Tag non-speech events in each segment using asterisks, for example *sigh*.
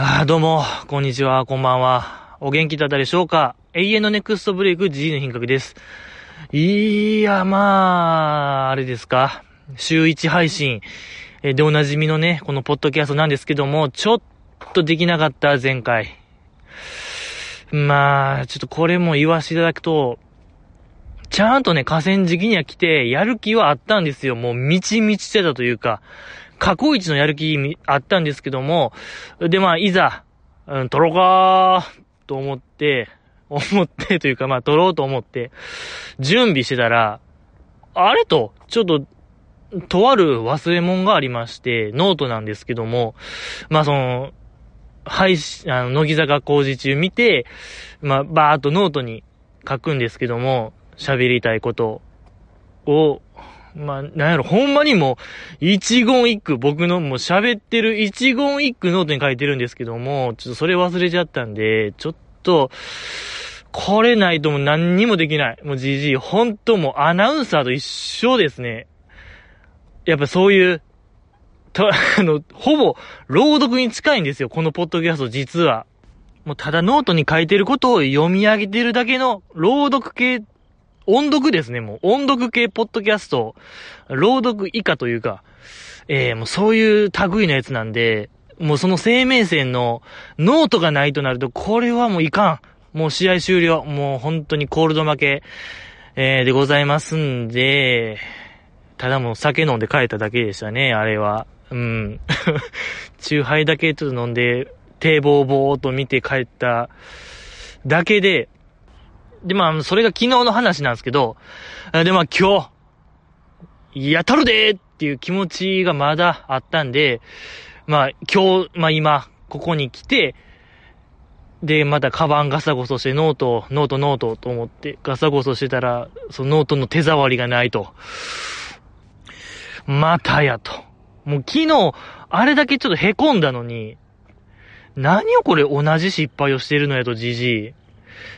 あ、どうも、こんにちは、こんばんは。お元気だったでしょうか？永遠のネクストブレイク G の品格です。いや、まあ、あれですか？週1配信でおなじみのね、このポッドキャストなんですけども、ちょっとできなかった、前回。まあ、ちょっとこれも言わせていただくと、ちゃんとね、河川敷には来て、やる気はあったんですよ。もう、みちみちてたというか、過去一のやる気あったんですけども、で、まあ、いざ、うん、撮ろうか、と思って、*laughs* 思ってというか、まあ、撮ろうと思って、準備してたら、あれと、ちょっと、とある忘れ物がありまして、ノートなんですけども、まあ、その、配信、あの、乃木坂工事中見て、まあ、バーっとノートに書くんですけども、喋りたいことを、まあ、なんやろ、ほんまにもう、一言一句、僕のもう喋ってる一言一句ノートに書いてるんですけども、ちょっとそれ忘れちゃったんで、ちょっと、これないともう何にもできない。もう GG、ほんともうアナウンサーと一緒ですね。やっぱそういう、と、*laughs* あの、ほぼ、朗読に近いんですよ、このポッドキャスト、実は。もうただノートに書いてることを読み上げてるだけの、朗読系、音読ですね、もう。音読系ポッドキャスト、朗読以下というか、えー、もうそういう類のやつなんで、もうその生命線のノートがないとなると、これはもういかん。もう試合終了。もう本当にコールド負け、えー、でございますんで、ただもう酒飲んで帰っただけでしたね、あれは。うん。*laughs* チューハイだけちょっと飲んで、堤防をぼーっと見て帰っただけで、で、まあ、それが昨日の話なんですけど、で、まあ今日、やたるでーっていう気持ちがまだあったんで、まあ今日、まあ今、ここに来て、で、またカバンガサゴソしてノート、ノート、ノートと思ってガサゴソしてたら、そのノートの手触りがないと。またやと。もう昨日、あれだけちょっと凹んだのに、何をこれ同じ失敗をしてるのやと、じじい。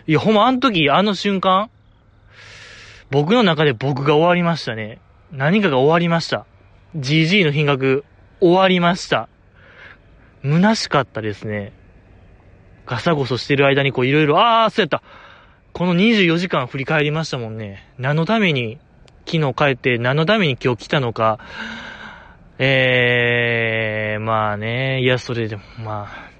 いや、ほんま、あの時、あの瞬間、僕の中で僕が終わりましたね。何かが終わりました。GG の品格、終わりました。虚しかったですね。ガサゴソしてる間にこういろいろ、あー、そうやった。この24時間振り返りましたもんね。何のために、昨日帰って何のために今日来たのか。えー、まあね、いや、それでも、まあ、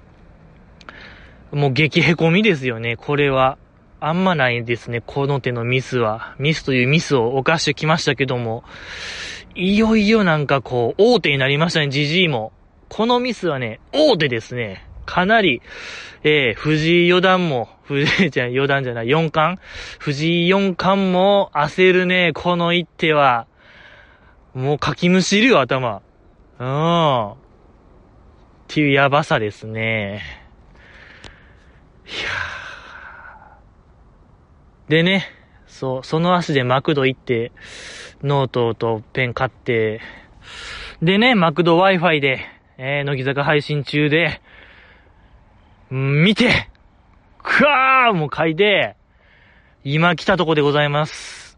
もう激へこみですよね、これは。あんまないですね、この手のミスは。ミスというミスを犯してきましたけども、いよいよなんかこう、大手になりましたね、ジジイも。このミスはね、大手ですね。かなり、えー、藤井四段も、藤井じゃ四段じゃない、四冠藤井四冠も焦るね、この一手は。もうかきむしるよ、頭。うん。っていうやばさですね。いやでね、そう、その足でマクド行って、ノートとペン買って、でね、マクド Wi-Fi で、えー、乃木坂配信中で、見てくわーもう書いて、今来たとこでございます。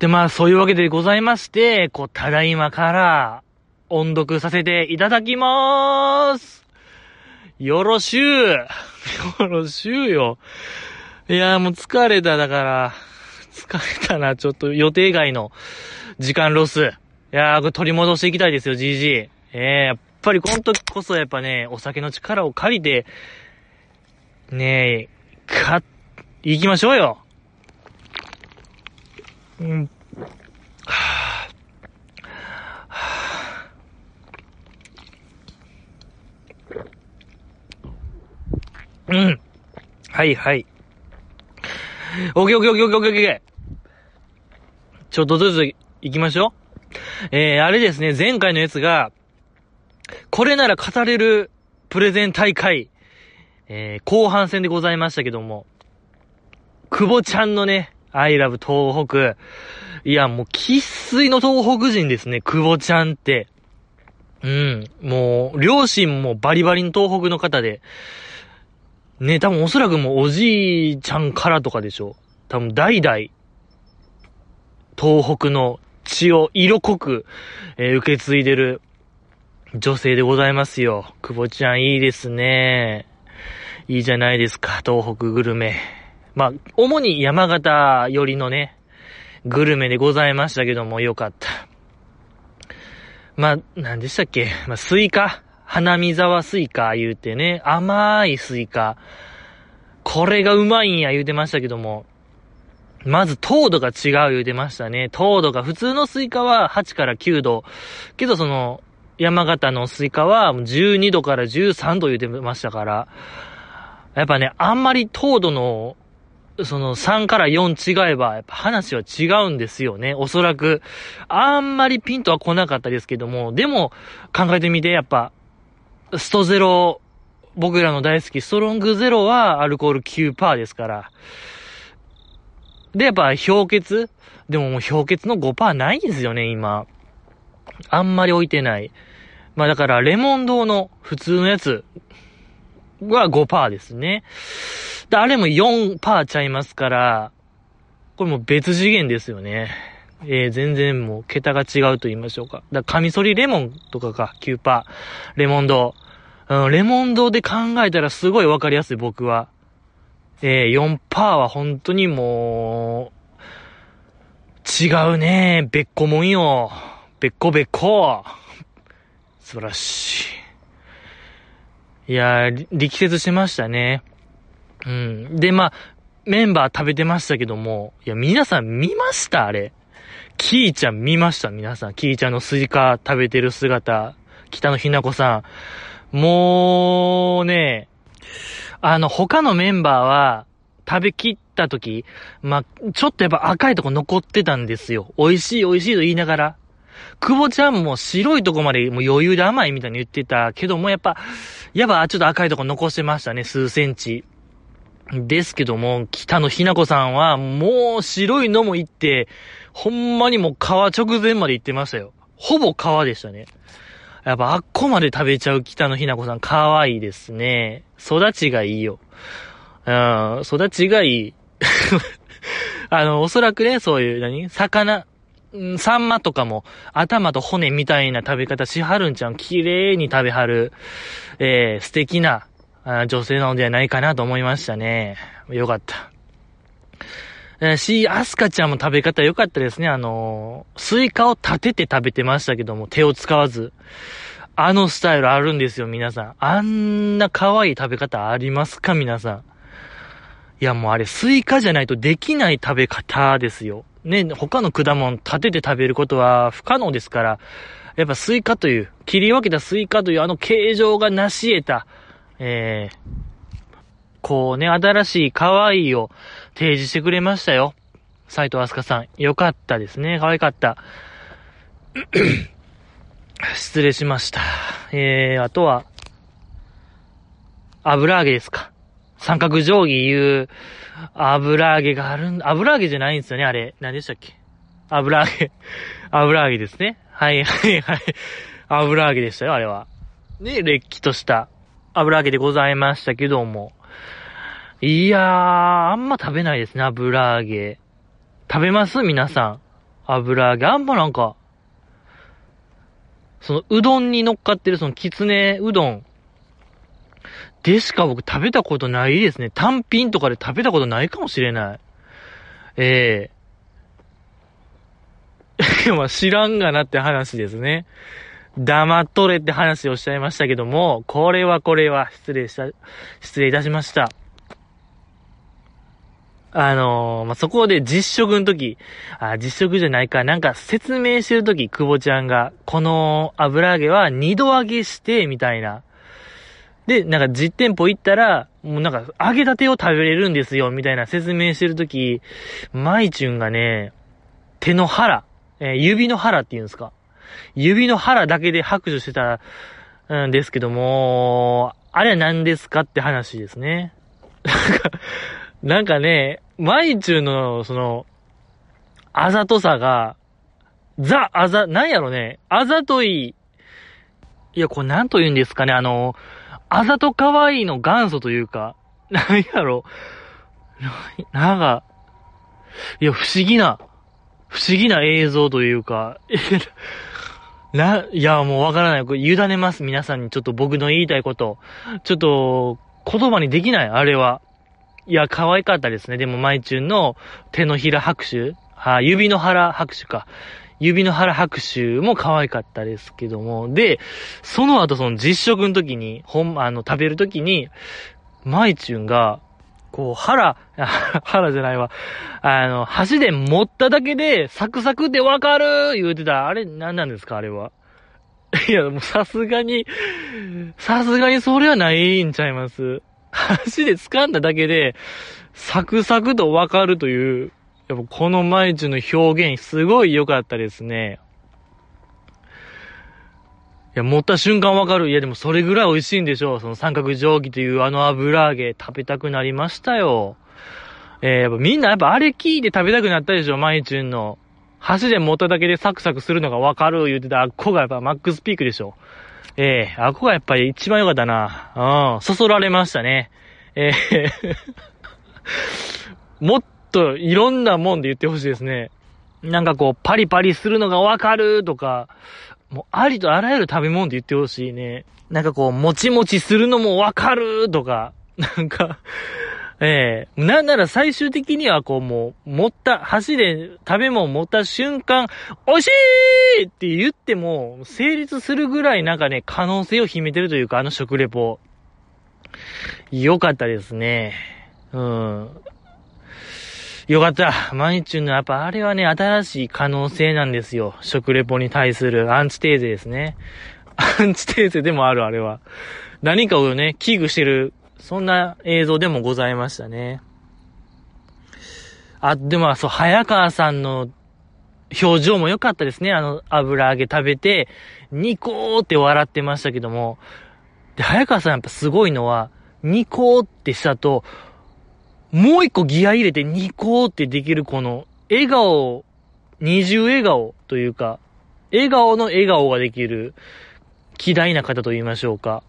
で、まあ、そういうわけでございまして、こう、ただいまから、音読させていただきまーすよろしゅう *laughs* よろしゅうよ。いやーもう疲れただから、疲れたな、ちょっと予定外の時間ロス。いやー、これ取り戻していきたいですよ、GG。えー、やっぱりこの時こそやっぱね、お酒の力を借りて、ねえ、か、行きましょうよ。うん。はぁはぁうん。はいはい。オッケーオッケーオッケーオッケーオッケー。ちょっとずつ行きましょう。えー、あれですね、前回のやつが、これなら語れるプレゼン大会、えー、後半戦でございましたけども、久保ちゃんのね、I love 東北。いや、もう、喫水の東北人ですね、久保ちゃんって。うん。もう、両親もバリバリの東北の方で、ね、多分おそらくもうおじいちゃんからとかでしょ。多分代々、東北の血を色濃く、えー受け継いでる女性でございますよ。久保ちゃんいいですね。いいじゃないですか、東北グルメ。まあ、主に山形寄りのね、グルメでございましたけども、よかった。まあ、何でしたっけ？まあ、スイカ尾花沢スイカ言うてね、甘いスイカ。これがうまいんや言うてましたけども、まず糖度が違う言うてましたね。糖度が、普通のスイカは8から9度。けどその、山形のスイカは12度から13度言うてましたから、やっぱね、あんまり糖度の、その3から4違えば、やっぱ話は違うんですよね。おそらく、あんまりピンとは来なかったですけども、でも、考えてみて、やっぱ、ストゼロ、僕らの大好きストロングゼロはアルコール9%ですから、で、やっぱ氷結？でももう氷結の5%ないですよね、今。あんまり置いてない。まあだから、レモン堂の普通のやつは5%ですね。で、あれも4%ちゃいますから、これも別次元ですよね。えー、全然もう桁が違うと言いましょうか。だカミソリレモンとかか、9%。レモン堂。うん、レモン堂で考えたらすごいわかりやすい、僕は。えー、4%は本当にもう、違うね。べっこもんよ。べっこべっこ。素晴らしい。いやー、力説しましたね。うん。で、まあ、メンバー食べてましたけども、いや、皆さん見ました？あれ。きいちゃん見ました？皆さん。きいちゃんのスイカ食べてる姿。北野日奈子さん。もうね、あの、他のメンバーは、食べきった時、まあ、ちょっとやっぱ赤いとこ残ってたんですよ。美味しい美味しいと言いながら。久保ちゃんも白いとこまでもう余裕で甘いみたいに言ってたけども、やっぱ、やっぱちょっと赤いとこ残してましたね、数センチ。ですけども、北野ひな子さんは、もう白いのも行って、ほんまにもう皮直前まで行ってましたよ。ほぼ皮でしたね。やっぱあっこまで食べちゃう北野日奈子さん可愛いですね。育ちがいいよ。うん、育ちがいい。*laughs* あの、おそらくね、そういう、何？魚、サンマとかも頭と骨みたいな食べ方しはるんちゃん。綺麗に食べはる、えー、素敵な女性なのではないかなと思いましたね。よかった。えー、し、飛鳥ちゃんも食べ方良かったですね。あのー、スイカを立てて食べてましたけども、手を使わず。あのスタイルあるんですよ、皆さん。あんな可愛い食べ方ありますか、皆さん。いや、もうあれ、スイカじゃないとできない食べ方ですよ。ね、他の果物立てて食べることは不可能ですから、やっぱスイカという、切り分けたスイカというあの形状が成し得た、えー、こうね、新しい可愛いを提示してくれましたよ。斎藤飛鳥さん。よかったですね。可愛かった。*clears throat* 失礼しました。えー、あとは、油揚げですか。三角定規いう油揚げがあるん、油揚げじゃないんですよね、あれ。何でしたっけ油揚げ。*laughs* 油揚げですね。はいはいはい。油揚げでしたよ、あれは。ね、れっきとした油揚げでございましたけども。いやー、あんま食べないですね、油揚げ。食べます？皆さん。油揚げ。あんまなんか、その、うどんに乗っかってるその、きつねうどんでしか僕食べたことないですね。単品とかで食べたことないかもしれない。ええー。*laughs* ま知らんがなって話ですね。黙っとれって話をしちゃいましたけども、これはこれは失礼した、失礼いたしました。あのー、まあ、そこで実食の時、あ、実食じゃないか、なんか説明してる時、久保ちゃんが、この油揚げは二度揚げして、みたいな。で、なんか実店舗行ったら、もうなんか揚げたてを食べれるんですよ、みたいな説明してるとき、マイチュンがね、手の腹、えー、指の腹って言うんですか。指の腹だけで拍手してたんですけども、あれは何ですかって話ですね。なんか、なんかね、マイチュンの、その、あざとさが、ザ、あざ、なんやろね、あざとい、いや、これ何と言うんですかね、あの、あざと可愛いの元祖というか、なんやろ。なんか、いや、不思議な、不思議な映像というか、*laughs* な、いや、もうわからない。これ委ねます。皆さんにちょっと僕の言いたいこと。ちょっと、言葉にできない、あれは。いや、可愛かったですね。でも、マイチュンの手のひら拍手は指の腹拍手か。指の腹拍手も可愛かったですけども。で、その後その実食の時に、ほん、あの、食べる時に、マイチュンが、こう、腹、*laughs* 腹じゃないわ。あの、箸で持っただけで、サクサクってわかる言うてた。あれ、何なんですかあれは。いや、もうさすがに、さすがにそれはないんちゃいます。箸で掴んだだけで、サクサクとわかるという、やっぱこのマイチュの表現すごい良かったですね。いや、持った瞬間わかる。いや、でもそれぐらい美味しいんでしょう。その三角定規というあの油揚げ食べたくなりましたよ。えー、やっぱみんなやっぱあれ聞いて食べたくなったでしょ、マイチュンの。箸で持っただけでサクサクするのがわかる言うてたあっこがやっぱマックスピークでしょ。ええー、あこがやっぱり一番良かったな。うん、そそられましたね。ええー *laughs* もっといろんなもんで言ってほしいですね。なんかこう、パリパリするのがわかるとか、もうありとあらゆる食べ物で言ってほしいね。なんかこう、もちもちするのもわかるとか、なんか、ええー、なんなら最終的にはこうもう、持った、箸で食べ物持った瞬間、美味しいって言っても、成立するぐらいなんかね、可能性を秘めてるというか、あの食レポ。よかったですね。うん。よかった。マニチュンのやっぱあれはね、新しい可能性なんですよ。食レポに対するアンチテーゼですね。アンチテーゼでもある、あれは。何かをね、危惧してる、そんな映像でもございましたね。あ、でも、そう、早川さんの表情も良かったですね。あの、油揚げ食べて、ニコーって笑ってましたけども。で、早川さんやっぱすごいのは、ニコーってしたと、もう一個ギア入れてニコーってできるこの、笑顔、二重笑顔というか、笑顔の笑顔ができる、偉大な方と言いましょうか。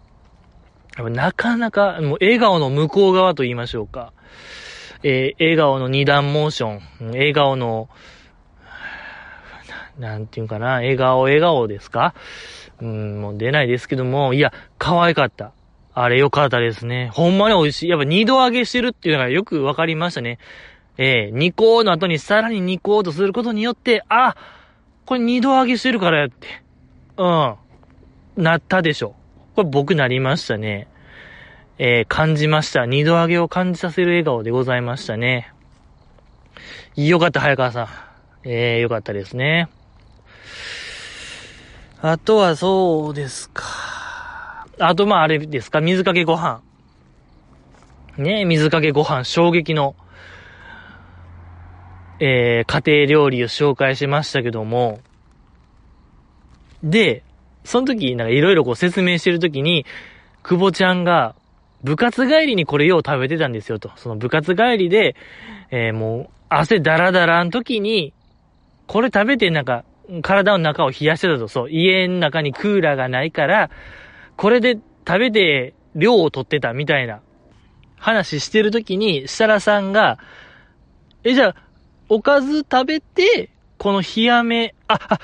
なかなか、もう笑顔の向こう側と言いましょうか。えー、笑顔の二段モーション、笑顔の、なんていうかな、笑顔、笑顔ですか？うん、もう出ないですけども、いや、可愛かった。あれ良かったですね。ほんまに美味しい。やっぱ二度揚げしてるっていうのがよくわかりましたね。えー、二個の後にさらに二個とすることによって、あ、これ二度揚げしてるからやって。うん。なったでしょう。これ僕なりましたね。えー、感じました。二度揚げを感じさせる笑顔でございましたね。よかった、早川さん。えー、よかったですね。あとはそうですか。あと、まあ、あれですか、水かけご飯。ね水かけご飯、衝撃の、えー、家庭料理を紹介しましたけども、で、その時、なんかいろいろこう説明してる時に、久保ちゃんが、部活帰りにこれよう食べてたんですよと。その部活帰りで、えー、もう、汗だらだらん時に、これ食べてなんか、体の中を冷やしてたと。そう、家の中にクーラーがないから、これで食べて量を取ってたみたいな話してるときに、設楽さんが、え、じゃあ、おかず食べて、この冷やめ、あ、あ、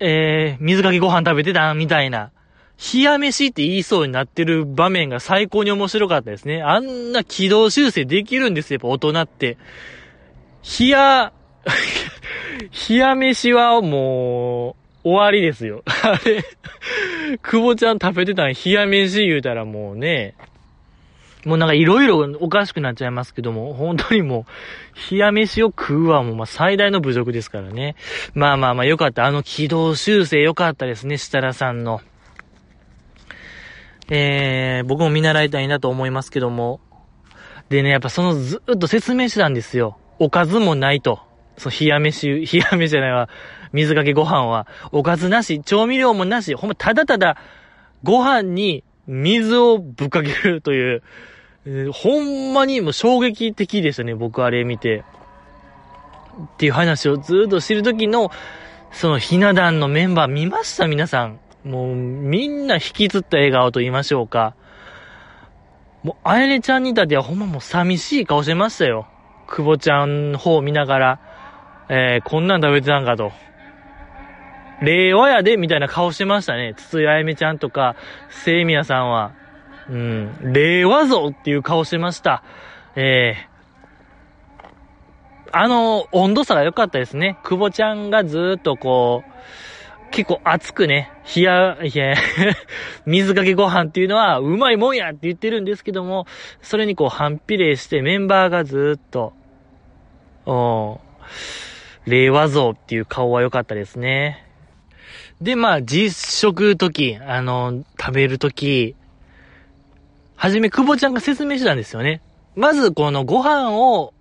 えー、水かけご飯食べてたみたいな。冷や飯って言いそうになってる場面が最高に面白かったですね。あんな軌道修正できるんですよ、やっぱ大人って。冷や、*laughs* 冷や飯はもう、終わりですよ。あれ、久保ちゃん食べてたん冷や飯言うたらもうね、もうなんかいろいろおかしくなっちゃいますけども、本当にもう、冷や飯を食うはもうまあ最大の侮辱ですからね。まあまあまあよかった。あの軌道修正よかったですね、設楽さんの。えー、僕も見習いたいなと思いますけども。でね、やっぱそのずっと説明してたんですよ。おかずもないと。そう、冷や飯、冷や飯じゃないわ。水かけご飯は、おかずなし、調味料もなし、ほんま、ただただ、ご飯に水をぶっかけるという、えー、ほんまにもう衝撃的でしたね、僕あれ見て。っていう話をずっとしてる時の、そのひな壇のメンバー見ました皆さん。もう、みんな引きつった笑顔と言いましょうか。もう、あやねちゃんに至ってはほんまもう寂しい顔してましたよ。久保ちゃんの方見ながら、えー、こんなん食べてたんかと。令和やで、みたいな顔してましたね。筒井あやめちゃんとか、聖宮さんは。うん、令和像っていう顔してました。ええー、あの、温度差が良かったですね。久保ちゃんがずっとこう、結構熱くね、冷や、いや、*laughs* 水かけご飯っていうのはうまいもんやって言ってるんですけども、それにこう反比例してメンバーがずっと、お令和像っていう顔は良かったですね。で、まあ、実食時、あの、食べる時、はじめ、久保ちゃんが説明してたんですよね。まず、このご飯を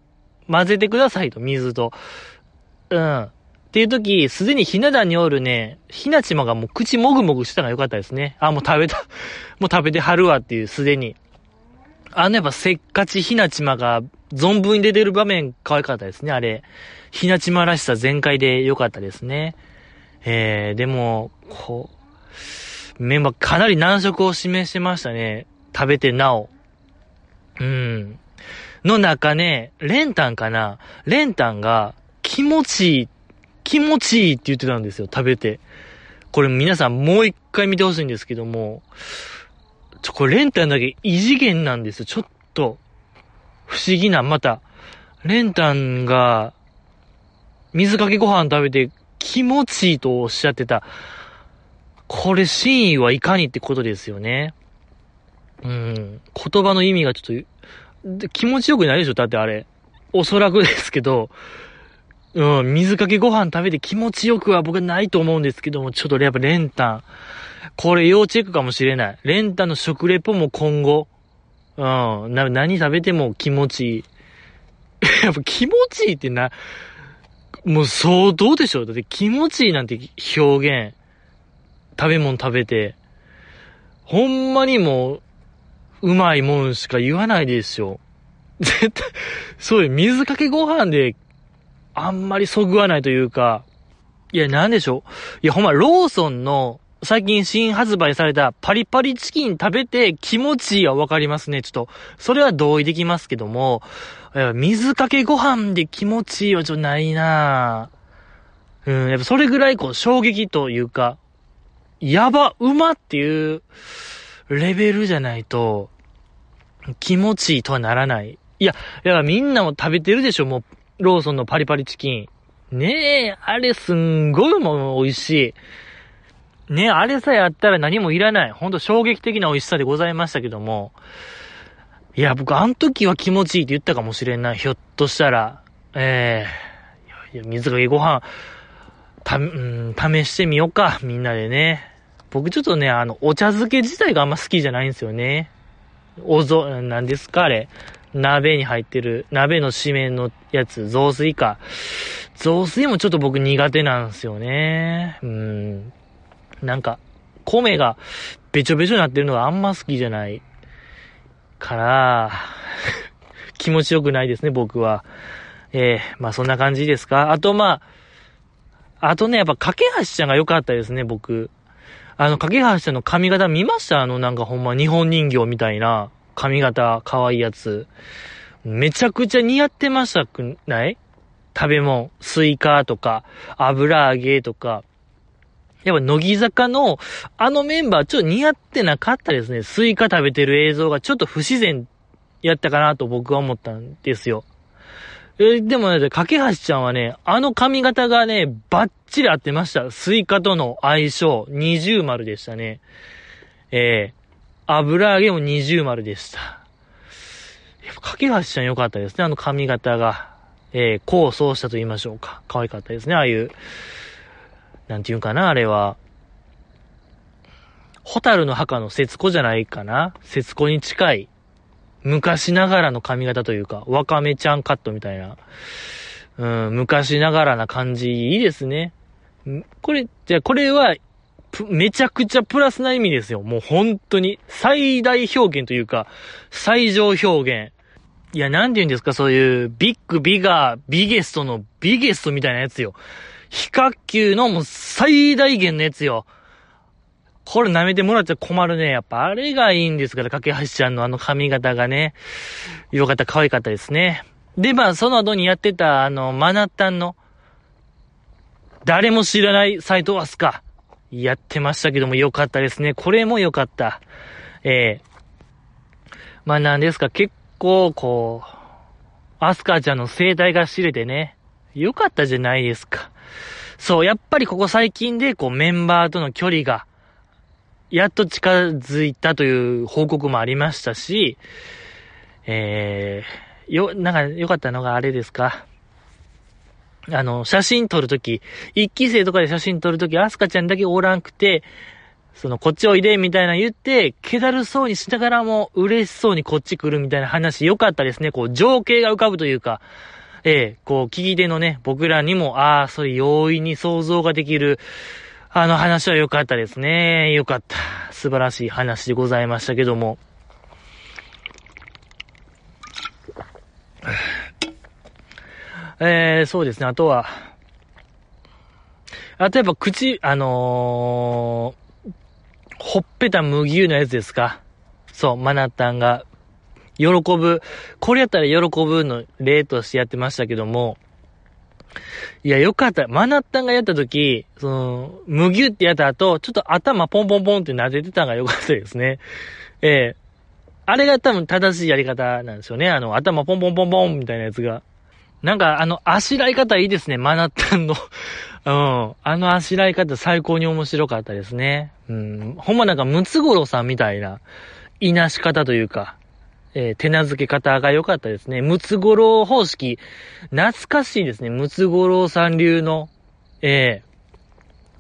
混ぜてくださいと、水と。うん。っていう時、すでにひな壇におるね、ひなちまがもう口もぐもぐしてたのが良かったですね。あ、もう食べた、*laughs* もう食べてはるわっていう、すでに。あのやっぱせっかちひなちまが存分に出てる場面可愛かったですね、あれ。ひなちまらしさ全開で良かったですね。えー、でも、こう、メンバーかなり難色を示してましたね。食べてなお。うん。の中ね、レンタンかなレンタンが気持ちいい、気持ちいいって言ってたんですよ、食べて。これ皆さんもう一回見てほしいんですけども、ちょ、これレンタンだけ異次元なんですよ。ちょっと、不思議な、また、レンタンが、水かけご飯食べて気持ちいいとおっしゃってた。これ真意はいかにってことですよね。うん。言葉の意味がちょっと、気持ちよくないでしょ？だってあれ。おそらくですけど、うん、水かけご飯食べて気持ちよくは僕はないと思うんですけども、ちょっとやっぱレンタン。これ要チェックかもしれない。レンタンの食レポも今後、うん、な、何食べても気持ちいい。*laughs* やっぱ気持ちいいってな、もう相当でしょだって気持ちいいなんて表現。食べ物食べて。ほんまにもう、うまいもんしか言わないでしょ。*laughs* 絶対、そういう水かけご飯で、あんまりそぐわないというか、いや、なんでしょう。いや、ほんま、ローソンの、最近新発売されたパリパリチキン食べて気持ちいいはわかりますね。ちょっと、それは同意できますけども、水かけご飯で気持ちいいはちょっとないなうん、やっぱそれぐらいこう衝撃というか、やば、うまっていうレベルじゃないと、気持ちいいとはならない。いや、いや、みんなも食べてるでしょ、もう、ローソンのパリパリチキン。ねえ、あれすんごいもう美味しい。ねえ、あれさえあったら何もいらない。ほんと衝撃的な美味しさでございましたけども、いや、僕、あの時は気持ちいいって言ったかもしれない。ひょっとしたら。ええー、いや、水かけご飯、た、うん、試してみようか。みんなでね。僕ちょっとね、あの、お茶漬け自体があんま好きじゃないんですよね。おぞ、なんですかあれ。鍋に入ってる、鍋の締めのやつ、雑炊か。雑炊もちょっと僕苦手なんですよね。うん。なんか、米がべちょべちょになってるのがあんま好きじゃない。から、*laughs* 気持ちよくないですね、僕は。えー、まあそんな感じですか。あとまあ、あとね、やっぱ、掛橋ちゃんが良かったですね、僕。あの、掛橋ちゃんの髪型見ました？あの、なんかほんま日本人形みたいな髪型、可愛いやつ。めちゃくちゃ似合ってましたくない？食べ物、スイカとか、油揚げとか。やっぱ乃木坂のあのメンバーちょっと似合ってなかったですね。スイカ食べてる映像がちょっと不自然やったかなと僕は思ったんですよ。えでもね、掛橋ちゃんはね、あの髪型がね、バッチリ合ってました。スイカとの相性、二重丸でしたね。えー、油揚げも二重丸でした。やっぱ掛橋ちゃん良かったですね、あの髪型が。えー、こうそうしたと言いましょうか。可愛かったですね、ああいう。なんていうかな、あれは。火垂るの墓の節子じゃないかな節子に近い、昔ながらの髪型というか、わかめちゃんカットみたいな。うん、昔ながらな感じ、いいですね。これ、じゃあこれは、めちゃくちゃプラスな意味ですよ。もう本当に、最大表現というか、最上表現。いや、なんて言うんですか、そういう、ビッグ、ビガー、ビゲストのビゲストみたいなやつよ。非角球のもう最大限のやつよ。これ舐めてもらっちゃ困るね。やっぱあれがいいんですから、架橋ちゃんのあの髪型がね。よかった、可愛かったですね。で、まあ、その後にやってた、あの、マナッタンの、誰も知らない斎藤スカ。やってましたけどもよかったですね。これもよかった。ええー、まあなんですか、結構こう、アスカちゃんの生態が知れてね、よかったじゃないですか。そう、やっぱりここ最近でこうメンバーとの距離が、やっと近づいたという報告もありましたし、えー、よ、なんか良かったのがあれですか。あの、写真撮るとき、一期生とかで写真撮るとき、アスカちゃんだけおらんくて、その、こっちおいで、みたいな言って、気だるそうにしながらも、嬉しそうにこっち来るみたいな話、良かったですね。こう、情景が浮かぶというか、ええこう、聞き手のね、僕らにも、ああ、それ容易に想像ができる、あの話は良かったですね。良かった。素晴らしい話でございましたけども。えー、そうですね、あとは、あとやっぱ口、あのー、ほっぺた麦湯のやつですか？そう、マナタンが、喜ぶ。これやったら喜ぶの例としてやってましたけども、いや、よかった。マナッタンがやった時、その、麦湯ってやった後、ちょっと頭ポンポンポンって撫でてたのがよかったですね。ええー、あれが多分正しいやり方なんですよね。あの、頭ポンポンポンポンみたいなやつが。なんか、あの、あしらい方いいですね、マナッタンの。*laughs* うん。あのあしらい方最高に面白かったですね。うん。ほんまなんか、ムツゴロウさんみたいな、いなし方というか、えー、手なずけ方が良かったですね。ムツゴロウ方式、懐かしいですね。ムツゴロウさん流の、ええ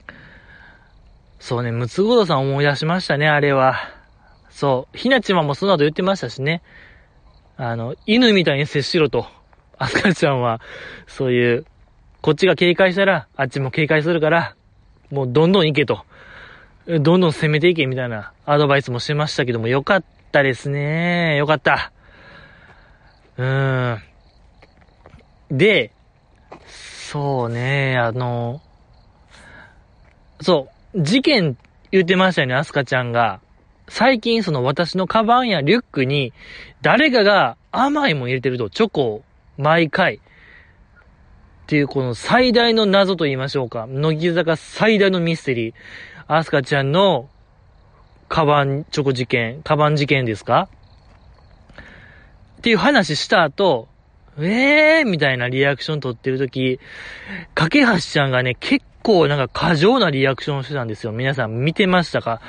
ー、そうね、ムツゴロウさん思い出しましたね、あれは。そう。ひなちまもその後言ってましたしね。あの、犬みたいに接しろと。アスカちゃんは、そういう、こっちが警戒したら、あっちも警戒するから、もうどんどん行けと。どんどん攻めていけみたいなアドバイスもしてましたけども、よかっったですね。よかった。うーん。で、そうね、あの、そう、事件言ってましたよね、アスカちゃんが。最近その私のカバンやリュックに、誰かが甘いもん入れてると、チョコを毎回。っていうこの最大の謎と言いましょうか。乃木坂最大のミステリー。アスカちゃんのカバンチョコ事件、カバン事件ですか？っていう話した後、ええー、みたいなリアクション取ってるとき、架橋ちゃんがね、結構なんか過剰なリアクションしてたんですよ。皆さん見てましたか？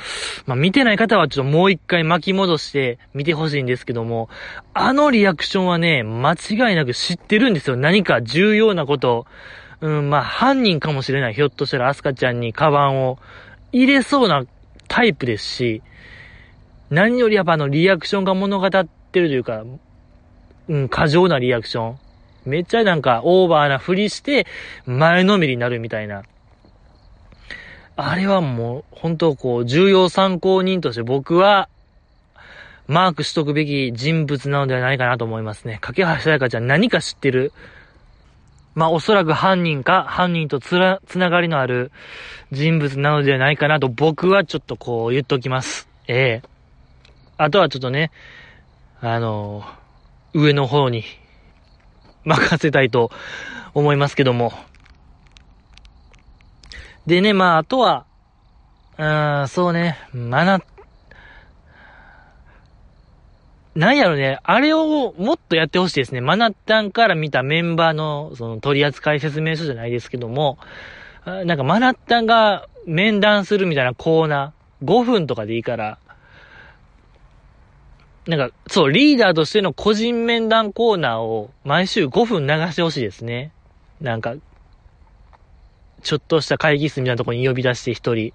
まあ、見てない方はちょっともう一回巻き戻して見てほしいんですけども、あのリアクションはね、間違いなく知ってるんですよ。何か重要なこと。うん、まあ、犯人かもしれない。ひょっとしたらアスカちゃんにカバンを入れそうなタイプですし、何よりやっぱあのリアクションが物語ってるというか、うん、過剰なリアクション。めっちゃなんかオーバーなふりして前のめりになるみたいな。あれはもう、本当こう、重要参考人として僕は、マークしとくべき人物なのではないかなと思いますね。架橋さやかちゃん何か知ってる？まあ、おそらく犯人か、犯人とつら、つながりのある人物なのではないかなと僕はちょっとこう言っときます。ええあとはちょっとね、あのー、上の方に任せたいと思いますけども。でね、まあ、あとは、うーん、そうね、まな、なんやろね、あれをもっとやってほしいですね。マナッタンから見たメンバーの、その取扱説明書じゃないですけども、なんかマナッタンが面談するみたいなコーナー、5分とかでいいから、なんか、そう、リーダーとしての個人面談コーナーを毎週5分流してほしいですね。なんか、ちょっとした会議室みたいなとこに呼び出して一人。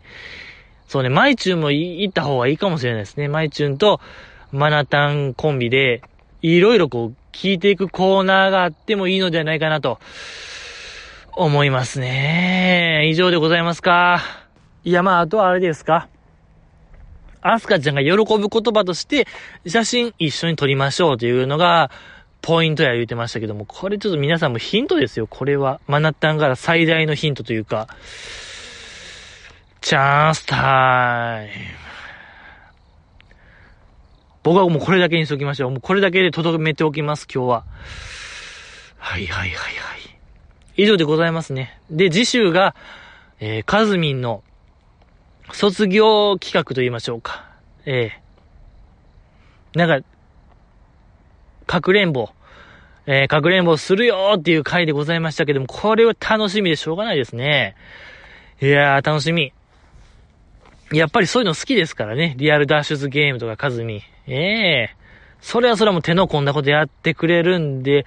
そうね、マイチューンも行った方がいいかもしれないですね。マイチューンとマナタンコンビで、いろいろこう、聞いていくコーナーがあってもいいのではないかなと、思いますね。以上でございますか。いや、まあ、あとはあれですか。アスカちゃんが喜ぶ言葉として、写真一緒に撮りましょうというのが、ポイントや言うてましたけども、これちょっと皆さんもヒントですよ、これは。マナッタンから最大のヒントというか、チャンスタイム。僕はもうこれだけにしときましょう。もうこれだけで留めておきます、今日は。はいはいはいはい。以上でございますね。で、次週が、えー、カズミンの卒業企画と言いましょうか。えー、なんか、かくれんぼ、えー、かくれんぼするよっていう回でございましたけども、これは楽しみでしょうがないですね。いやー、楽しみ。やっぱりそういうの好きですからね。リアルダッシュズゲームとかカズミ。ええ、それはそれはもう手の込んだことやってくれるんで、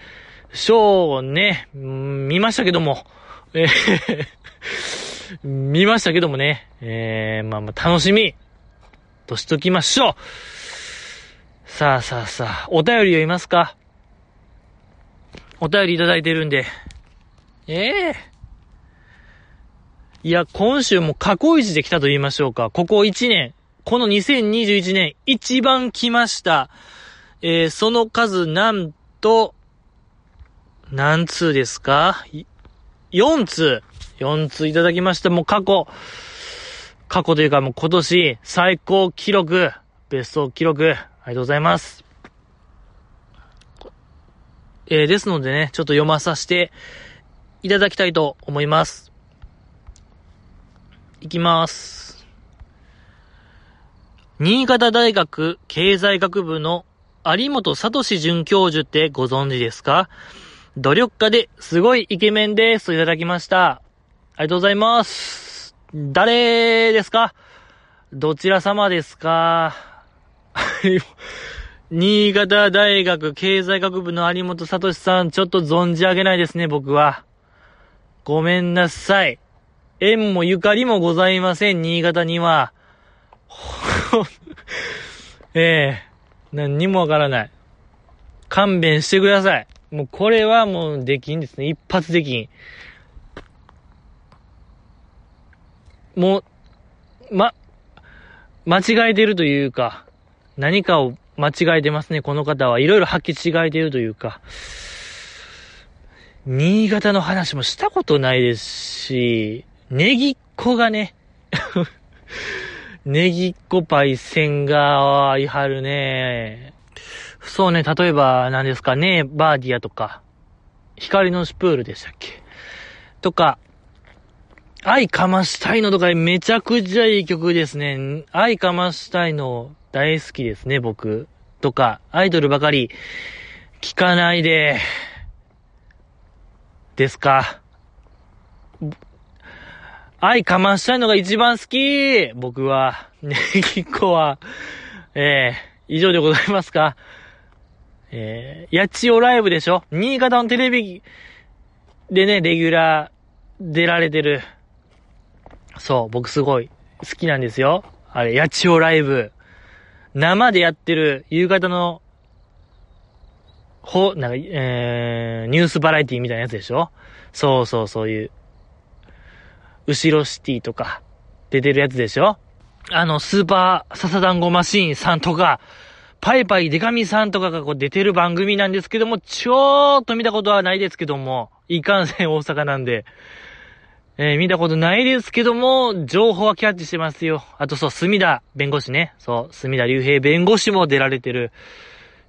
しょうね。見ましたけども。えー見ましたけどもね。えー、まあまあ楽しみとしときましょうさあさあさあ、お便り読みますかお便りいただいてるんで。ええー、いや、今週も過去一で来たと言いましょうか。ここ1年。この2021年、一番来ました。えー、その数、なんと、何通ですか ?4 通。4通いただきました。もう過去、過去というかもう今年最高記録、ベスト記録、ありがとうございます。えー、ですのでね、ちょっと読まさせていただきたいと思います。いきます。新潟大学経済学部の有本聡准教授ってご存知ですか？努力家ですごいイケメンですといただきました。ありがとうございます。誰ですか？どちら様ですか？*laughs* 新潟大学経済学部の有本聡さん、ちょっと存じ上げないですね、僕は。ごめんなさい。縁もゆかりもございません、新潟には。*laughs* ええー、何にもわからない。勘弁してください。もうこれはもうできんですね。一発できん。もう、ま、間違えてるというか、何かを間違えてますね、この方は。いろいろ履き違えてるというか。新潟の話もしたことないですし、ネギっ子がね、ネギっ子パイセンがいはるね。そうね、例えば、何ですか？ね、バーディアとか、光のスプールでしたっけ？とか、愛かましたいのとかめちゃくちゃいい曲ですね。愛かましたいの大好きですね、僕。とか、アイドルばかり聞かないで、ですか？愛かましたいのが一番好き僕は。ねぎっこは、ええー、以上でございますか。えー、やちおライブでしょ新潟のテレビでね、レギュラー出られてる。そう、僕すごい好きなんですよ。あれ、やちおライブ。生でやってる夕方の、ほ、なんか、えー、ニュースバラエティみたいなやつでしょそうそう、そういう。後ろシティとか、出てるやつでしょ？あの、スーパーササダンゴマシーンさんとか、パイパイデカミさんとかがこう出てる番組なんですけども、ちょーっと見たことはないですけども、いかんせん大阪なんで、えー、見たことないですけども、情報はキャッチしてますよ。あとそう、隅田弁護士ね。そう、隅田隆平弁護士も出られてる、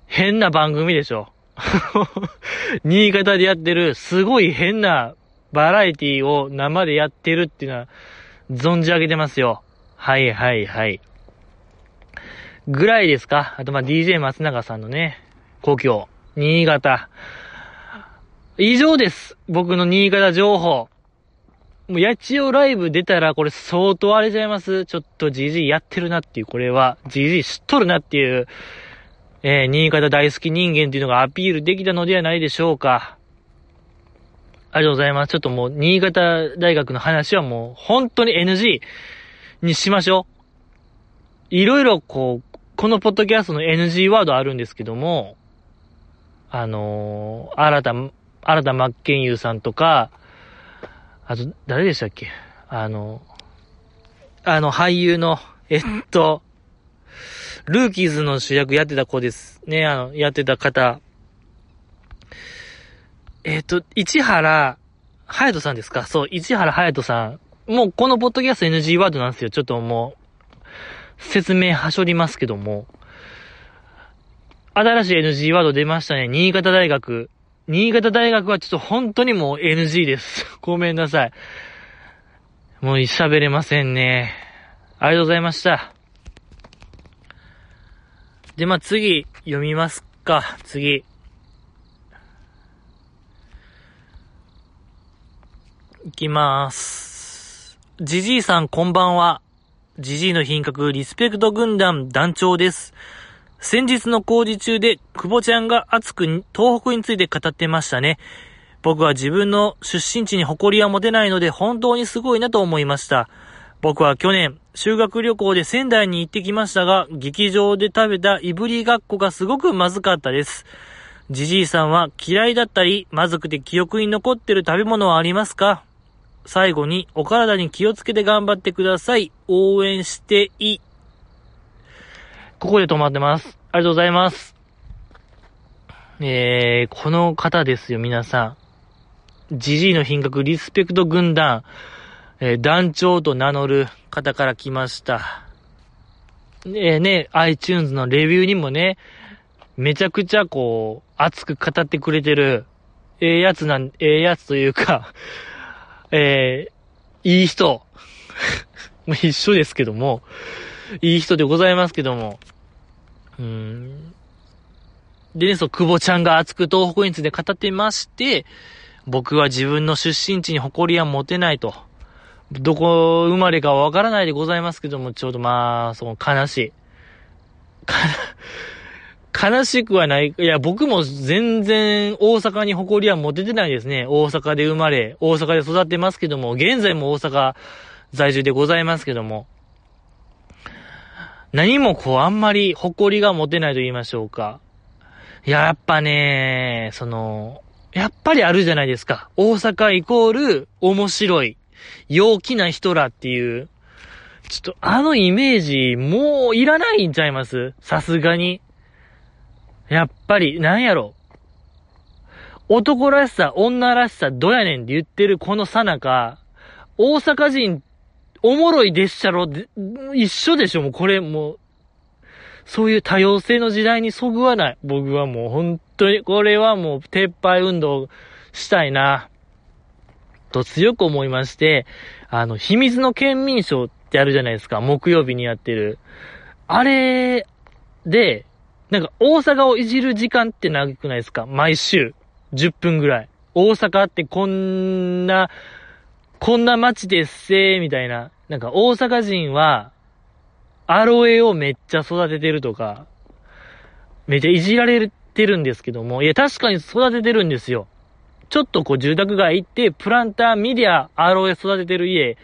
変な番組でしょ。*laughs* 新潟でやってる、すごい変なバラエティを生でやってるっていうのは、存じ上げてますよ。はいはいはい。ぐらいですか？あとまあ DJ 松永さんのね、故郷、新潟。以上です。僕の新潟情報。もう、八千代ライブ出たら、これ相当あれちゃいますちょっと GG やってるなっていう、これは、GG 知っとるなっていう、えー、新潟大好き人間っていうのがアピールできたのではないでしょうか。ありがとうございます。ちょっともう、新潟大学の話はもう、本当に NG にしましょう。いろいろこう、このポッドキャストの NG ワードあるんですけども、あのー、新た、新田真剣佑さんとか、あと、誰でしたっけ？あの、あの、俳優の、えっと、ルーキーズの主役やってた子ですね、あの、やってた方。えっと、市原、隼人さんですか？そう、市原隼人さん。もうこのポッドキャスト NG ワードなんですよ。ちょっともう、説明はしょりますけども、新しい NG ワード出ましたね。新潟大学新潟大学はちょっと本当にもう NG です。*laughs* ごめんなさい。もう喋れませんね。ありがとうございました。で、まあ、次、読みますか。次。いきます。じじいさんこんばんは。じじいの品格リスペクト軍団団長です。先日の工事中で、久保ちゃんが熱く東北について語ってましたね。僕は自分の出身地に誇りは持てないので本当にすごいなと思いました。僕は去年、修学旅行で仙台に行ってきましたが、劇場で食べたいぶりがっこがすごくまずかったです。じじいさんは嫌いだったり、まずくて記憶に残ってる食べ物はありますか？最後に、お体に気をつけて頑張ってください。応援してい。ここで止まってます。ありがとうございます。えー、この方ですよ、皆さん。じじいの品格リスペクト軍団。えー、団長と名乗る方から来ました。えー、ね、iTunes のレビューにもね、めちゃくちゃこう、熱く語ってくれてる、ええー、やつなん、ええやつというか、*laughs* えいい人。*laughs* 一緒ですけども、いい人でございますけども。うん。でね、そう、久保ちゃんが熱く東北について語ってまして、僕は自分の出身地に誇りは持てないと。どこ生まれかわからないでございますけども、ちょうどまあ、その悲しい。悲しくはない。いや、僕も全然大阪に誇りは持ててないですね。大阪で生まれ、大阪で育ってますけども、現在も大阪在住でございますけども。何もこう、あんまり誇りが持てないと言いましょうか。いややっぱね、その、やっぱりあるじゃないですか。大阪イコール面白い。陽気な人らっていう、ちょっとあのイメージ、もういらないんちゃいます？さすがに。やっぱり、なんやろ。男らしさ、女らしさ、どやねんって言ってるこのさなか、大阪人、おもろいでっしゃろ、一緒でしょ、もうこれ、もう、そういう多様性の時代にそぐわない。僕はもう本当に、これはもう撤廃運動したいな。と強く思いまして、あの、秘密の県民賞ってあるじゃないですか。木曜日にやってる。あれで、なんか大阪をいじる時間って長くないですか？毎週。10分ぐらい。大阪ってこんな、こんな街ですせー、みたいな。なんか大阪人は、アロエをめっちゃ育ててるとか、めっちゃいじられてるんですけども、いや確かに育ててるんですよ。ちょっとこう住宅街行って、プランター、ミディア、アロエ育ててる家、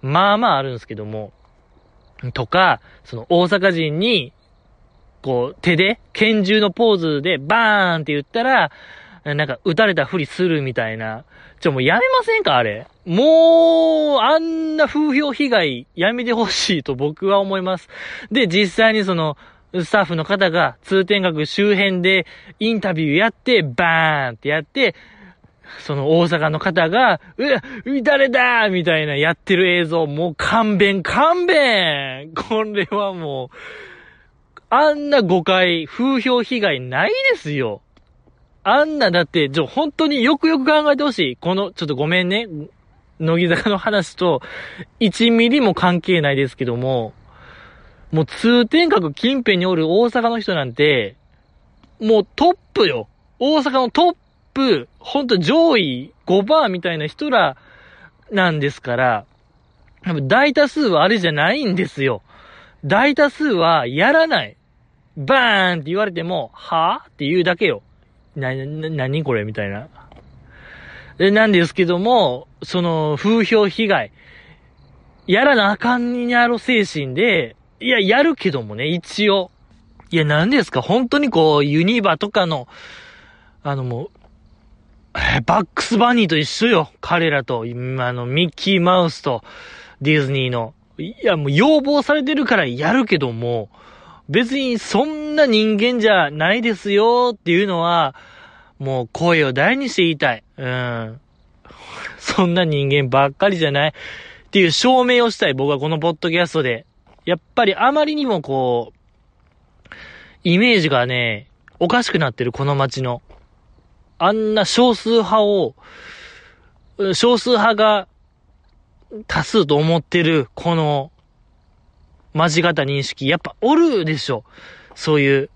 まあまああるんですけども、とか、その大阪人に、こう手で、拳銃のポーズでバーンって言ったら、なんか撃たれたふりするみたいな。ちょ、もうやめませんかあれ。もう、あんな風評被害やめてほしいと僕は思います。で、実際にその、スタッフの方が通天閣周辺でインタビューやって、バーンってやって、その大阪の方が、うわ、誰だみたいなやってる映像、もう勘弁、勘弁これはもう、あんな誤解、風評被害ないですよ。あんな、だって、じゃ、本当によくよく考えてほしい。この、ちょっとごめんね。乃木坂の話と、1ミリも関係ないですけども、もう通天閣近辺におる大阪の人なんて、もうトップよ。大阪のトップ、ほんと上位5番みたいな人らなんですから、大多数はあれじゃないんですよ。大多数はやらない。バーンって言われても、はぁって言うだけよ。な、な、なにこれみたいな。で、なんですけども、その、風評被害。やらなあかんにゃろ精神で、いや、やるけどもね、一応。いや、何ですか？本当にこう、ユニバとかの、あのもう、バックスバニーと一緒よ。彼らと、今のミッキーマウスとディズニーの。いや、もう要望されてるからやるけども、別にそんな人間じゃないですよっていうのは、もう声を大にして言いたい。うん。そんな人間ばっかりじゃないっていう証明をしたい。僕はこのポッドキャストで。やっぱりあまりにもこう、イメージがね、おかしくなってる、この街の。あんな少数派を、少数派が多数と思ってる、この、間違った認識、やっぱおるでしょ。そういう、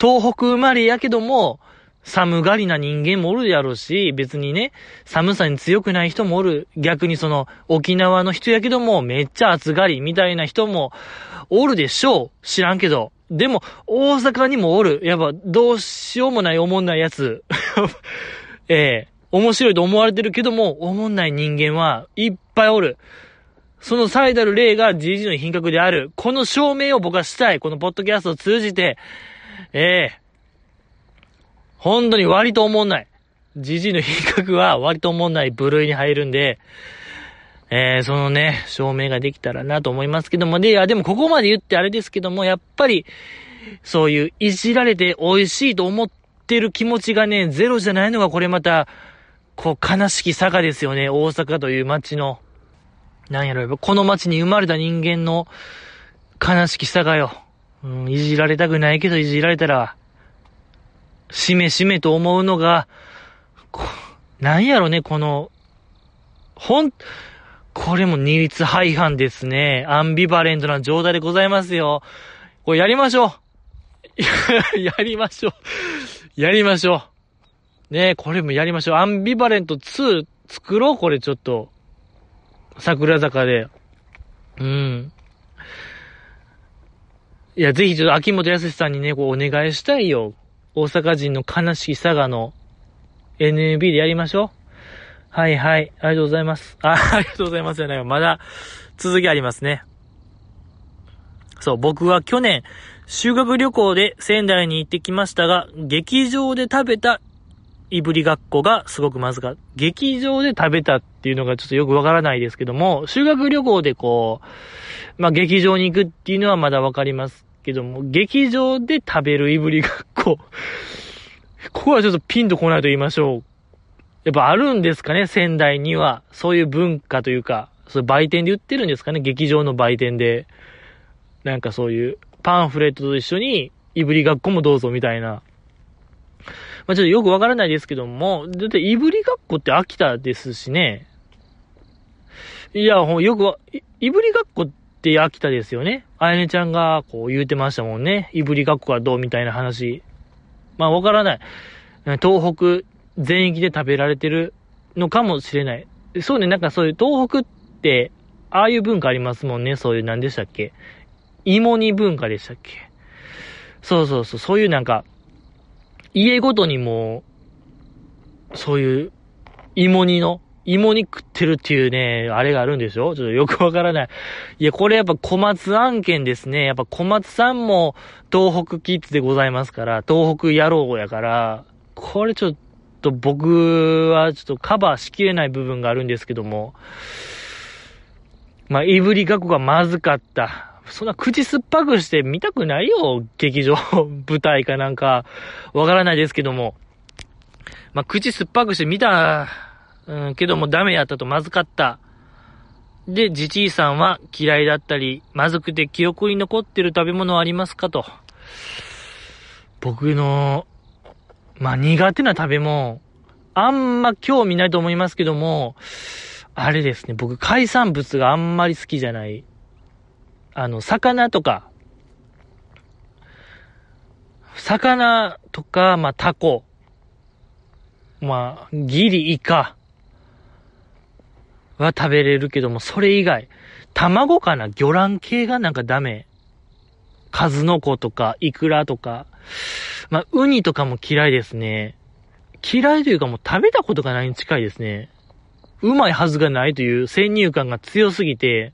東北生まれやけども、寒がりな人間もおるやろうし、別にね、寒さに強くない人もおる。逆にその、沖縄の人やけども、めっちゃ暑がりみたいな人もおるでしょう。知らんけど。でも、大阪にもおる。やっぱ、どうしようもない思んないやつ。*laughs* ええ面白いと思われてるけども、思んない人間はいっぱいおる。その最たる例が GG の品格である。この証明を僕はしたい。このポッドキャストを通じて、ええ本当に割と思んない。じじいの品格は割と思んない部類に入るんで、えー、そのね、証明ができたらなと思いますけども、で、いや、でもここまで言ってあれですけども、やっぱり、そういういじられて美味しいと思ってる気持ちがね、ゼロじゃないのがこれまた、こう、悲しき坂ですよね、大阪という街の。なんやろ、この街に生まれた人間の悲しき坂よ。うん、いじられたくないけどいじられたら、しめしめと思うのが、なんやろね、この、ほん、これも二律背反ですね。アンビバレントな状態でございますよ。これやりましょう。*laughs* やりましょう。やりましょう。ねこれもやりましょう。アンビバレント2作ろうこれちょっと。桜坂で。うん。いや、ぜひちょっと秋元康さんにね、こうお願いしたいよ。大阪人の悲しい佐賀の NMB でやりましょう。はいはい。ありがとうございます。あ、*laughs* ありがとうございますじゃないよ。まだ続きありますね。そう、僕は去年、修学旅行で仙台に行ってきましたが、劇場で食べたいぶりがっこがすごくまずか。劇場で食べたっていうのがちょっとよくわからないですけども、修学旅行でこう、まあ、劇場に行くっていうのはまだわかりますけども、劇場で食べるいぶりがっこ。ここはちょっとピンとこないと言いましょう。やっぱあるんですかね、仙台には。そういう文化というか、そういう売店で売ってるんですかね、劇場の売店で。なんかそういうパンフレットと一緒に、いぶりがっこもどうぞみたいな。まあ、ちょっとよくわからないですけども、だっていぶりがっこって秋田ですしね。いや、ほよくわ、いぶりがっこって秋田ですよね。あやねちゃんがこう言うてましたもんね。いぶりがっこはどうみたいな話。まあわからない。東北全域で食べられてるのかもしれない。そうね、なんかそういう東北って、ああいう文化ありますもんね。そういう何でしたっけ芋煮文化でしたっけそうそうそう、そういうなんか、家ごとにも、そういう芋煮の芋に食ってるっていうね、あれがあるんでしょちょっとよくわからない。いや、これやっぱ小松案件ですね。やっぱ小松さんも東北キッズでございますから、東北野郎やから、これちょっと僕はちょっとカバーしきれない部分があるんですけども、まあ、いぶりがこがまずかった。そんな口酸っぱくして見たくないよ、劇場、*laughs* 舞台かなんか、わからないですけども。まあ、口酸っぱくして見たうん、けどもダメやったとまずかった。で、じじいさんは嫌いだったり、まずくて記憶に残ってる食べ物はありますかと。僕の、まあ、苦手な食べ物、あんま興味ないと思いますけども、あれですね、僕海産物があんまり好きじゃない。あの、魚とか、魚とか、まあ、タコ、まあ、ギリイカ、は食べれるけども、それ以外、卵かな？魚卵系がなんかダメ。数の子とか、イクラとか、まあ、ウニとかも嫌いですね。嫌いというかもう食べたことがないに近いですね。うまいはずがないという先入観が強すぎて、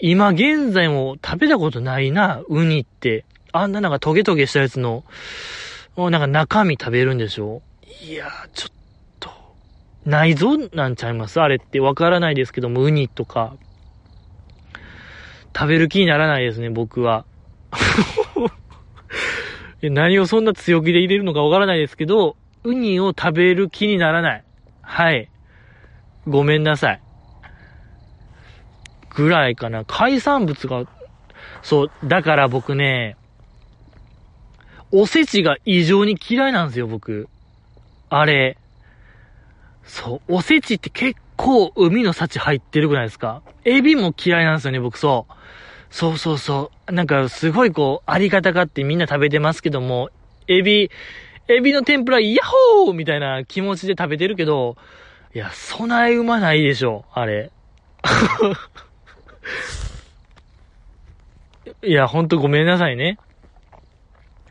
今現在も食べたことないな、ウニって。あんななんかトゲトゲしたやつの、もうなんか中身食べるんでしょ？いやー、ちょっと内臓なんちゃいます？あれってわからないですけども、ウニとか。食べる気にならないですね、僕は。*laughs* 何をそんな強気で入れるのかわからないですけど、ウニを食べる気にならない。はい。ごめんなさい。ぐらいかな。海産物が、そう、だから僕ね、おせちが異常に嫌いなんですよ、僕。あれ。そう、おせちって結構海の幸入ってるくないですかエビも嫌いなんですよね、僕そう。そうそうそう。なんかすごいこう、ありがたがってみんな食べてますけども、エビ、エビの天ぷら、ヤッホーみたいな気持ちで食べてるけど、いや、備えうまないでしょ、あれ。*laughs* いや、ほんとごめんなさいね。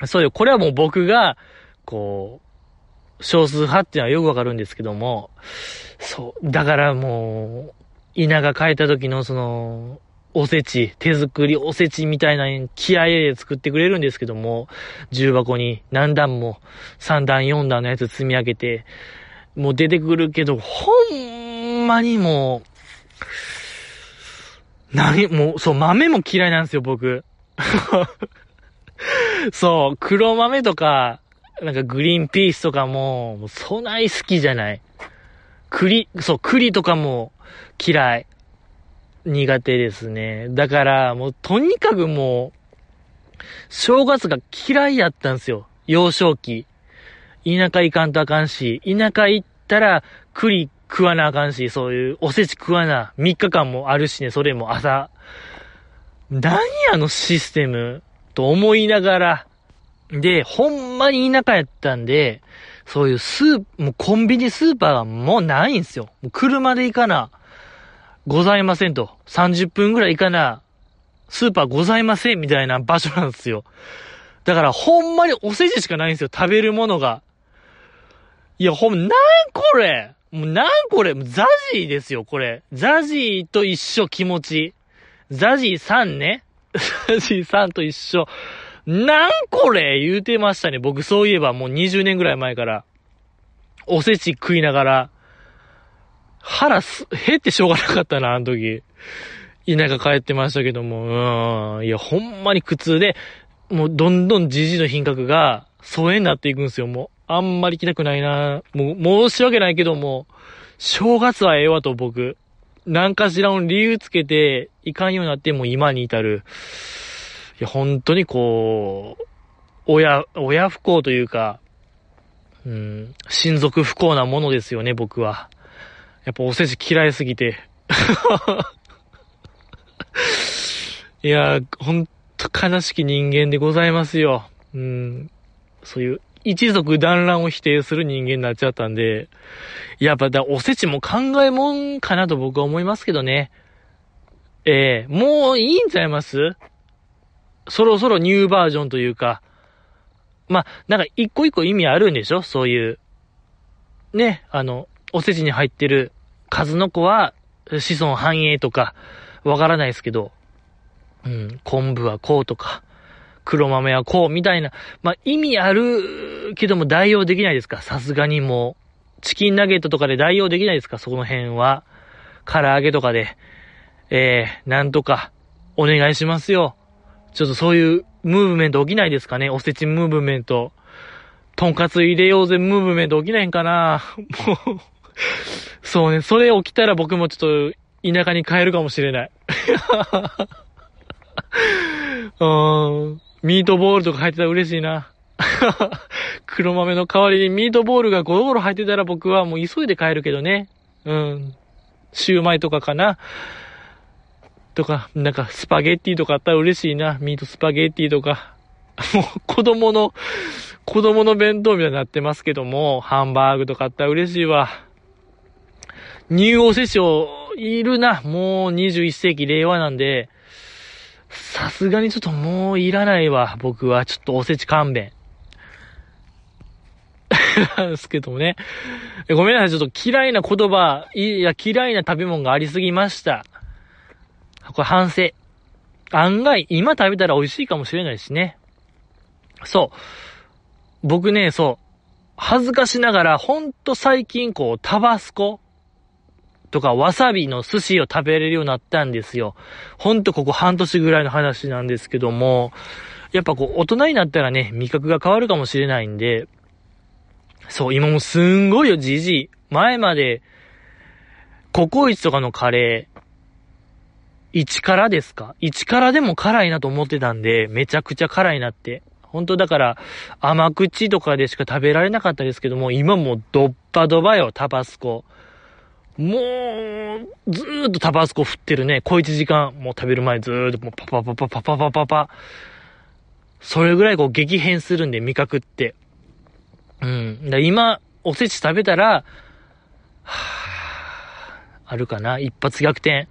そうよ、これはもう僕が、こう、少数派っていうのはよくわかるんですけども、そう、だからもう、稲が変えた時のその、おせち、手作りおせちみたいな気合で作ってくれるんですけども、重箱に何段も3段4段のやつ積み上げて、もう出てくるけど、ほんまにもう、何、もう、そう、豆も嫌いなんですよ、僕。*laughs* そう、黒豆とか、なんかグリーンピースとかも、もうそない好きじゃない。栗、そう、栗とかも嫌い。苦手ですね。だから、もうとにかくもう、正月が嫌いやったんですよ。幼少期。田舎行かんとあかんし、田舎行ったら栗食わなあかんし、そういうおせち食わな。3日間もあるしね、それも朝。何あのシステム？と思いながら。で、ほんまに田舎やったんで、そういうスー、もうコンビニスーパーがもうないんすよ。車で行かな。ございませんと。30分ぐらい行かな。スーパーございませんみたいな場所なんですよ。だからほんまにお世辞しかないんですよ。食べるものが。いや、ほん、なんこれもうなんこれもうザジーですよ、これ。ザジーと一緒気持ち。ザジーさんね。*laughs* ザジーさんと一緒。なんこれ言うてましたね。僕そういえばもう20年ぐらい前から。おせち食いながら。腹す、減ってしょうがなかったな、あの時。田舎帰ってましたけども、うん。いや、ほんまに苦痛で、もうどんどんじじの品格が疎遠になっていくんですよ、もう。あんまり来たくないな。もう、申し訳ないけども、正月はええわと僕。何かしらの理由つけて、いかんようになっても今に至る。いや、本当にこう、親、親不幸というか、うん、親族不幸なものですよね、僕は。やっぱおせち嫌いすぎて。*laughs* いや、ほんと悲しき人間でございますよ。うん。そういう一族団らんを否定する人間になっちゃったんで、やっぱだ、おせちも考えもんかなと僕は思いますけどね。ええー、もういいんちゃいます？そろそろニューバージョンというか、まあ、なんか一個一個意味あるんでしょ？そういう。ね、あの、おせちに入ってる数の子は子孫繁栄とか、わからないですけど、うん、昆布はこうとか、黒豆はこうみたいな、まあ、意味あるけども代用できないですかさすがにもう、チキンナゲットとかで代用できないですかそこの辺は。唐揚げとかで、えー、なんとか、お願いしますよ。ちょっとそういうムーブメント起きないですかねおせちムーブメント。とんかつ入れようぜムーブメント起きないんかなもうそうね、それ起きたら僕もちょっと田舎に帰るかもしれない。*laughs* うーん。ミートボールとか入ってたら嬉しいな。*laughs* 黒豆の代わりにミートボールがゴロゴロ入ってたら僕はもう急いで帰るけどね。うん。シューマイとかかな。とか、なんかスパゲッティとかあったら嬉しいな。ミートスパゲッティとか。*laughs* もう子供の、子供の弁当みたいになってますけども、ハンバーグとかあったら嬉しいわ。入王接種いるな。もう21世紀令和なんで、さすがにちょっともういらないわ。僕はちょっとおせち勘弁。*laughs* なんですけどもね。ごめんなさい。ちょっと嫌いな言葉、いや、嫌いな食べ物がありすぎました。これ反省。案外、今食べたら美味しいかもしれないしね。そう。僕ね、そう。恥ずかしながら、ほんと最近こう、タバスコとかわさびの寿司を食べれるようになったんですよ。ほんとここ半年ぐらいの話なんですけども、やっぱこう大人になったらね、味覚が変わるかもしれないんで、そう、今もすんごいよ、じじい。前まで、ココイチとかのカレー、1辛ですか ?1 辛でも辛いなと思ってたんで、めちゃくちゃ辛いなって。本当だから、甘口とかでしか食べられなかったですけども、今もドッパドバよ、タバスコ。もう、ずーっとタバスコ振ってるね。小一時間、もう食べる前ずーっともうパパパパパパパパパ。それぐらいこう激変するんで、味覚って。うん。だ今、おせち食べたら、はぁ、あるかな？一発逆転。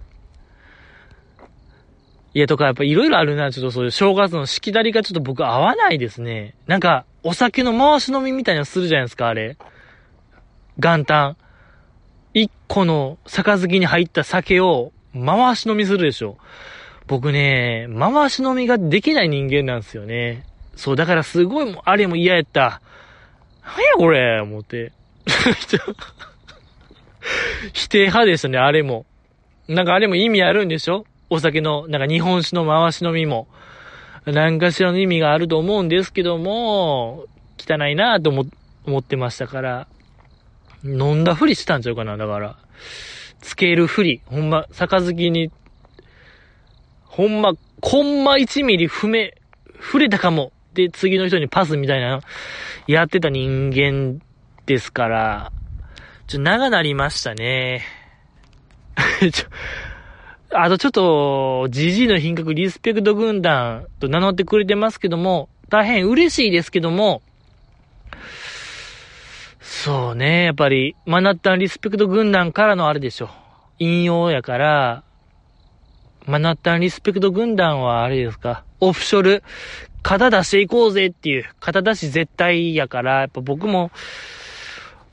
いや、とか、やっぱいろいろあるな、ちょっとそういう正月のしきたりがちょっと僕合わないですね。なんか、お酒の回し飲みみたいなのするじゃないですか、あれ。元旦。一個の杯に入った酒を回し飲みするでしょ。僕ね、回し飲みができない人間なんですよね。そう、だからすごい、あれも嫌やった。なんやこれ思って。*laughs* 否定派でしたね、あれも。なんかあれも意味あるんでしょ？お酒の、なんか日本酒の回し飲みも、何かしらの意味があると思うんですけども、汚いなと思、思ってましたから、飲んだふりしたんちゃうかな、だから。つけるふり。ほんま、杯に、ほんま、コンマ1ミリ踏め、触れたかも。で、次の人にパスみたいな、やってた人間ですから、ちょ、長なりましたね。*laughs* ちょ、あとちょっと、ジジイの品格リスペクト軍団と名乗ってくれてますけども、大変嬉しいですけども、そうね、やっぱり、マナッタンリスペクト軍団からのあれでしょ。引用やから、マナッタンリスペクト軍団はあれですか、オフショル、肩出していこうぜっていう、肩出し絶対やから、やっぱ僕も、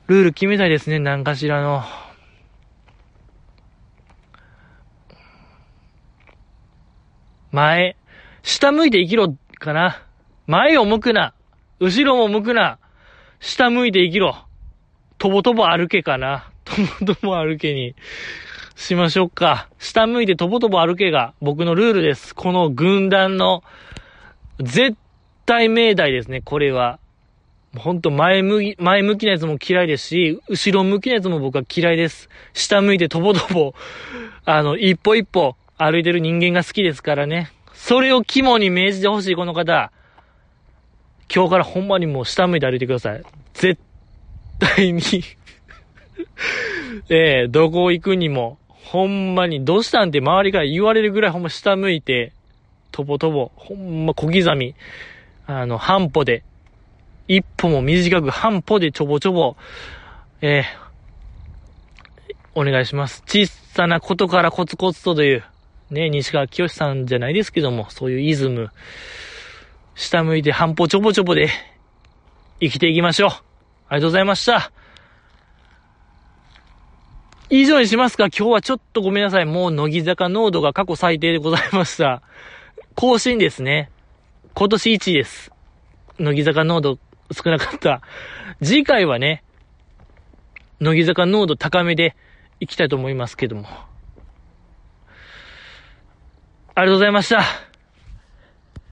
ルール決めたいですね、何かしらの。前、下向いて生きろ、かな。前を向くな。後ろも向くな。下向いて生きろ。とぼとぼ歩けかな。とぼとぼ歩けにしましょうか。下向いてとぼとぼ歩けが僕のルールです。この軍団の絶対命題ですね、これは。ほんと前向き、前向きなやつも嫌いですし、後ろ向きなやつも僕は嫌いです。下向いてとぼとぼ、あの、一歩一歩、歩いてる人間が好きですからね。それを肝に銘じてほしい、この方。今日からほんまにもう下向いて歩いてください。絶対に。*laughs* ええ、どこ行くにも、ほんまに、どうしたんって周りから言われるぐらいほんま下向いて、とぼとぼ、ほんま小刻み、あの、半歩で、一歩も短く半歩でちょぼちょぼ、えー、お願いします。小さなことからコツコツとという、ね、西川清さんじゃないですけども、そういうイズム、下向いて半歩ちょぼちょぼで生きていきましょう。ありがとうございました。以上にしますか？今日はちょっとごめんなさい。もう乃木坂濃度が過去最低でございました。更新ですね。今年1位です。乃木坂濃度少なかった。次回はね、乃木坂濃度高めでいきたいと思いますけども。ありがとうございました。